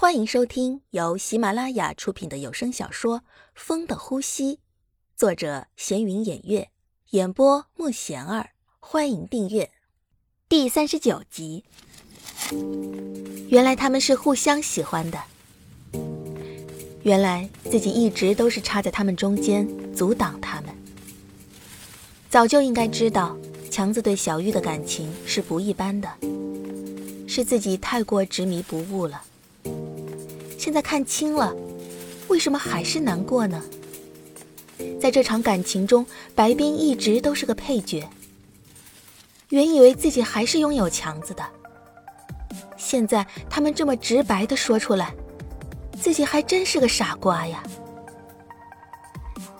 欢迎收听由喜马拉雅出品的有声小说《风的呼吸》，作者闲云掩月，演播慕贤儿。欢迎订阅第三十九集。原来他们是互相喜欢的，原来自己一直都是插在他们中间，阻挡他们。早就应该知道，强子对小玉的感情是不一般的，是自己太过执迷不悟了。现在看清了，为什么还是难过呢？在这场感情中，白冰一直都是个配角。原以为自己还是拥有强子的，现在他们这么直白的说出来，自己还真是个傻瓜呀！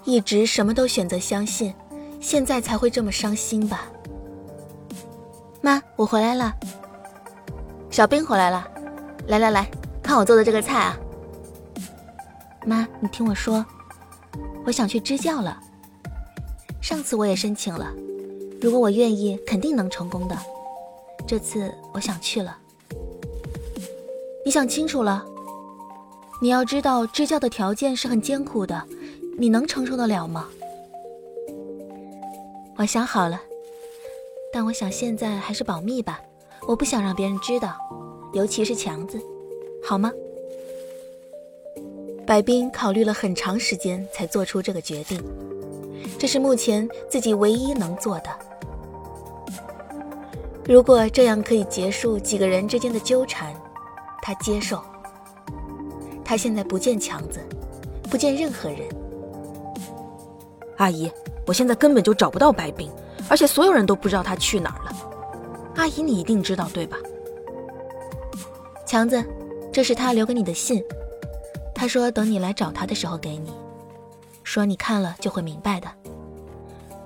一直什么都选择相信，现在才会这么伤心吧？妈，我回来了。小冰回来了，来来来。看我做的这个菜啊，妈，你听我说，我想去支教了。上次我也申请了，如果我愿意，肯定能成功的。这次我想去了。你想清楚了？你要知道支教的条件是很艰苦的，你能承受得了吗？我想好了，但我想现在还是保密吧，我不想让别人知道，尤其是强子。好吗？白冰考虑了很长时间才做出这个决定，这是目前自己唯一能做的。如果这样可以结束几个人之间的纠缠，他接受。他现在不见强子，不见任何人。阿姨，我现在根本就找不到白冰，而且所有人都不知道他去哪儿了。阿姨，你一定知道对吧？强子。这是他留给你的信，他说等你来找他的时候给你，说你看了就会明白的。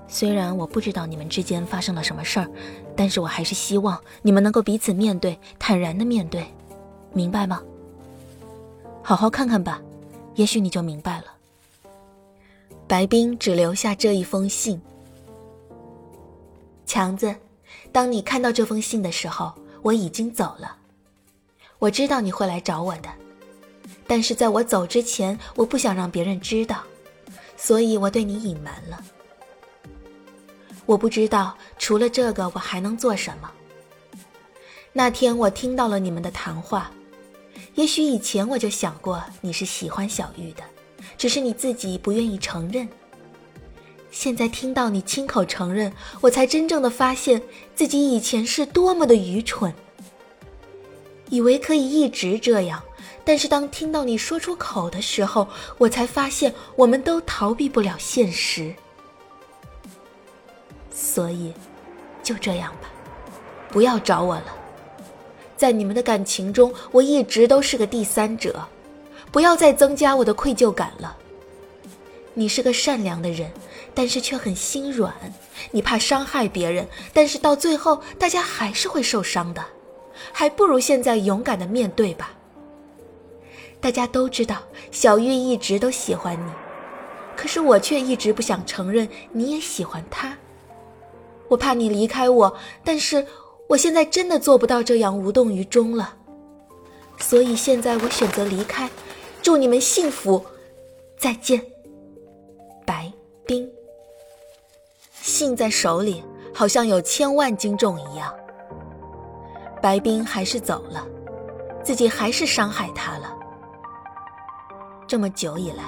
虽然我不知道你们之间发生了什么事儿，但是我还是希望你们能够彼此面对，坦然的面对，明白吗？好好看看吧，也许你就明白了。白冰只留下这一封信。强子，当你看到这封信的时候，我已经走了。我知道你会来找我的，但是在我走之前，我不想让别人知道，所以我对你隐瞒了。我不知道除了这个我还能做什么。那天我听到了你们的谈话，也许以前我就想过你是喜欢小玉的，只是你自己不愿意承认。现在听到你亲口承认，我才真正的发现自己以前是多么的愚蠢。以为可以一直这样，但是当听到你说出口的时候，我才发现我们都逃避不了现实。所以，就这样吧，不要找我了。在你们的感情中，我一直都是个第三者，不要再增加我的愧疚感了。你是个善良的人，但是却很心软，你怕伤害别人，但是到最后，大家还是会受伤的。还不如现在勇敢的面对吧。大家都知道小玉一直都喜欢你，可是我却一直不想承认你也喜欢他。我怕你离开我，但是我现在真的做不到这样无动于衷了，所以现在我选择离开。祝你们幸福，再见。白冰。信在手里，好像有千万斤重一样。白冰还是走了，自己还是伤害他了。这么久以来，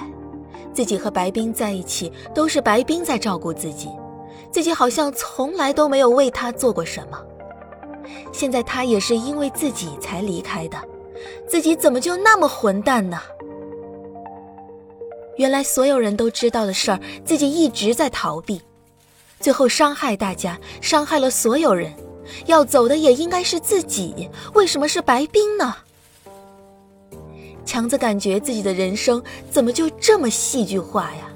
自己和白冰在一起，都是白冰在照顾自己，自己好像从来都没有为他做过什么。现在他也是因为自己才离开的，自己怎么就那么混蛋呢？原来所有人都知道的事儿，自己一直在逃避，最后伤害大家，伤害了所有人。要走的也应该是自己，为什么是白冰呢？强子感觉自己的人生怎么就这么戏剧化呀？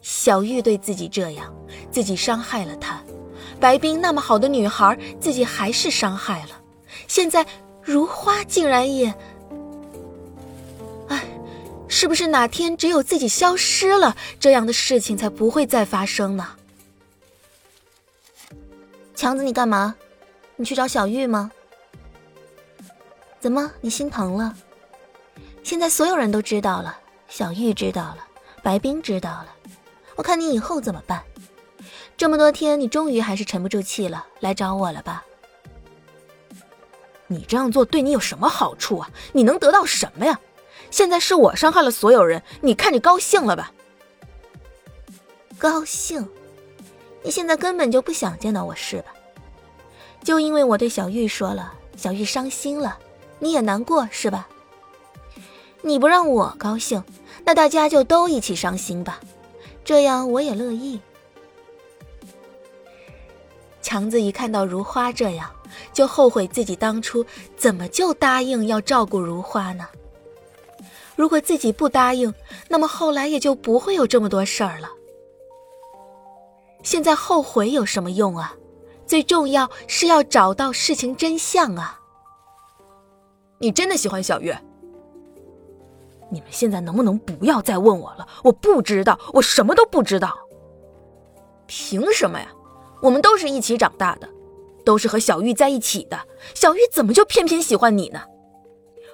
小玉对自己这样，自己伤害了她；白冰那么好的女孩，自己还是伤害了。现在如花竟然也……哎，是不是哪天只有自己消失了，这样的事情才不会再发生呢？强子，你干嘛？你去找小玉吗？怎么，你心疼了？现在所有人都知道了，小玉知道了，白冰知道了。我看你以后怎么办？这么多天，你终于还是沉不住气了，来找我了吧？你这样做对你有什么好处啊？你能得到什么呀？现在是我伤害了所有人，你看你高兴了吧？高兴？你现在根本就不想见到我是吧？就因为我对小玉说了，小玉伤心了，你也难过是吧？你不让我高兴，那大家就都一起伤心吧，这样我也乐意。强子一看到如花这样，就后悔自己当初怎么就答应要照顾如花呢？如果自己不答应，那么后来也就不会有这么多事儿了。现在后悔有什么用啊？最重要是要找到事情真相啊！你真的喜欢小月？你们现在能不能不要再问我了？我不知道，我什么都不知道。凭什么呀？我们都是一起长大的，都是和小玉在一起的。小玉怎么就偏偏喜欢你呢？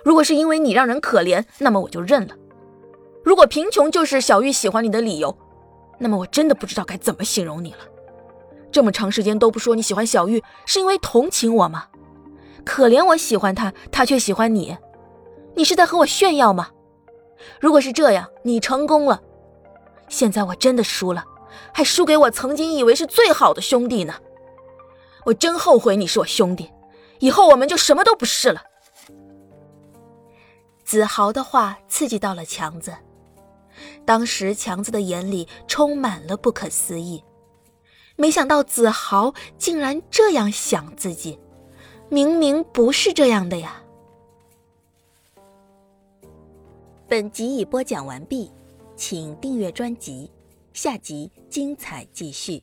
如果是因为你让人可怜，那么我就认了；如果贫穷就是小玉喜欢你的理由，那么我真的不知道该怎么形容你了。这么长时间都不说你喜欢小玉，是因为同情我吗？可怜我喜欢他，他却喜欢你，你是在和我炫耀吗？如果是这样，你成功了。现在我真的输了，还输给我曾经以为是最好的兄弟呢。我真后悔你是我兄弟，以后我们就什么都不是了。子豪的话刺激到了强子。当时强子的眼里充满了不可思议，没想到子豪竟然这样想自己，明明不是这样的呀。本集已播讲完毕，请订阅专辑，下集精彩继续。